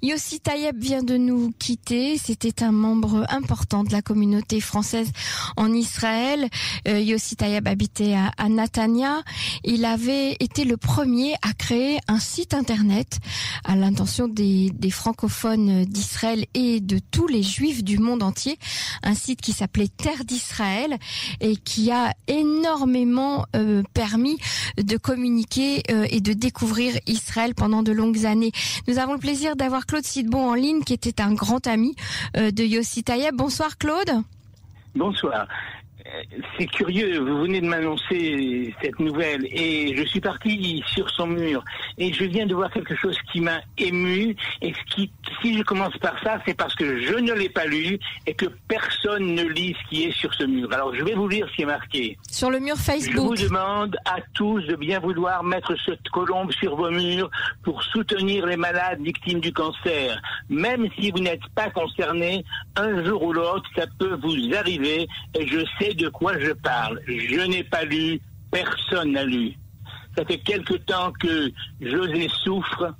Yossi Tayeb vient de nous quitter. C'était un membre important de la communauté française en Israël. Euh, Yossi Tayeb habitait à, à Natania. Il avait été le premier à créer un site internet à l'intention des, des francophones d'Israël et de tous les juifs du monde entier. Un site qui s'appelait Terre d'Israël et qui a énormément euh, permis de communiquer euh, et de découvrir Israël pendant de longues années. Nous avons le plaisir d'avoir Claude Sidbon en ligne, qui était un grand ami euh, de Yossi Tayeb. Bonsoir Claude. Bonsoir. C'est curieux, vous venez de m'annoncer cette nouvelle et je suis parti sur son mur et je viens de voir quelque chose qui m'a ému et ce qui, si je commence par ça, c'est parce que je ne l'ai pas lu et que personne ne lit ce qui est sur ce mur. Alors je vais vous lire ce qui est marqué. Sur le mur Je Facebook. vous demande à tous de bien vouloir mettre cette colombe sur vos murs pour soutenir les malades victimes du cancer. Même si vous n'êtes pas concerné, un jour ou l'autre, ça peut vous arriver et je sais de quoi je parle. Je n'ai pas lu, personne n'a lu. Ça fait quelque temps que José souffre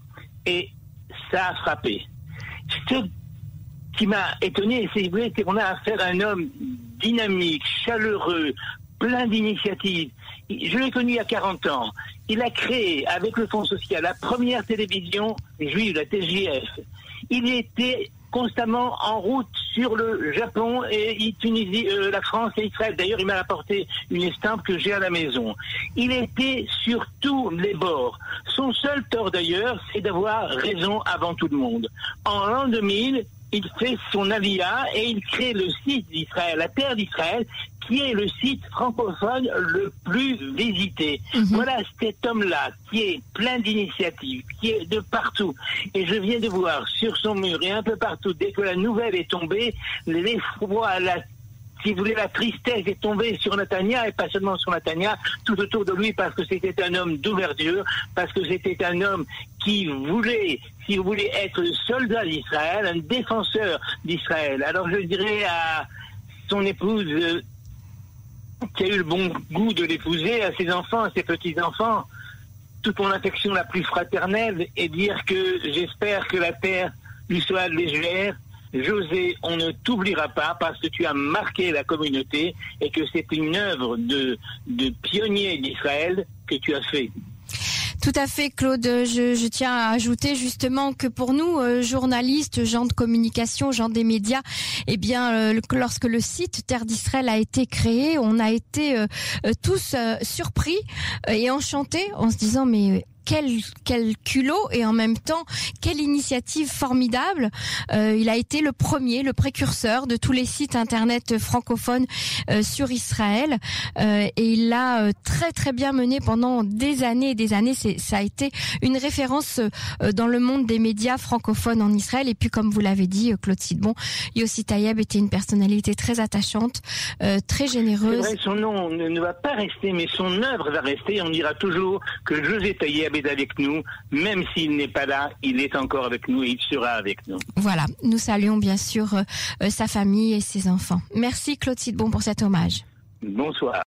et ça a frappé. Ce qui m'a étonné, c'est qu'on a affaire à un homme dynamique, chaleureux, plein d'initiatives. Je l'ai connu il y a 40 ans. Il a créé, avec le Fonds social, la première télévision juive, la TJF. Il était constamment en route sur le Japon et Tunisie, euh, la France et Israël. D'ailleurs, il m'a apporté une estampe que j'ai à la maison. Il était sur tous les bords. Son seul tort d'ailleurs, c'est d'avoir raison avant tout le monde. En l'an 2000, il fait son alia et il crée le site d'Israël, la terre d'Israël, qui est le site francophone le plus visité. Voilà cet homme-là qui est plein d'initiatives, qui est de partout. Et je viens de voir sur son mur et un peu partout, dès que la nouvelle est tombée, l'effroi, la si vous voulez, la tristesse est tombée sur Natania, et pas seulement sur Natania, tout autour de lui, parce que c'était un homme d'ouverture, parce que c'était un homme qui voulait, si vous voulez, être soldat d'Israël, un défenseur d'Israël. Alors je dirais à son épouse, euh, qui a eu le bon goût de l'épouser, à ses enfants, à ses petits-enfants, toute mon affection la plus fraternelle, et dire que j'espère que la terre lui soit légère, José, on ne t'oubliera pas parce que tu as marqué la communauté et que c'est une œuvre de, de pionnier d'Israël que tu as fait. Tout à fait, Claude. Je, tiens à ajouter justement que pour nous, euh, journalistes, gens de communication, gens des médias, eh bien, euh, lorsque le site Terre d'Israël a été créé, on a été euh, tous surpris et enchantés en se disant mais quel, quel culot et en même temps quelle initiative formidable. Euh, il a été le premier, le précurseur de tous les sites internet francophones euh, sur Israël Euh, et il l'a très très bien mené pendant des années et des années. Ça a été une référence dans le monde des médias francophones en Israël. Et puis comme vous l'avez dit, Claude Sidbon, Yossi Tayeb était une personnalité très attachante, très généreuse. son nom ne, va pas rester, mais son œuvre va rester. On dira toujours que José Taïeb est avec nous, même s'il n'est pas là, il est encore avec nous et il sera avec nous. Voilà, nous saluons bien sûr euh, euh, sa famille et ses enfants. Merci Claude Sidbon pour cet hommage. Bonsoir.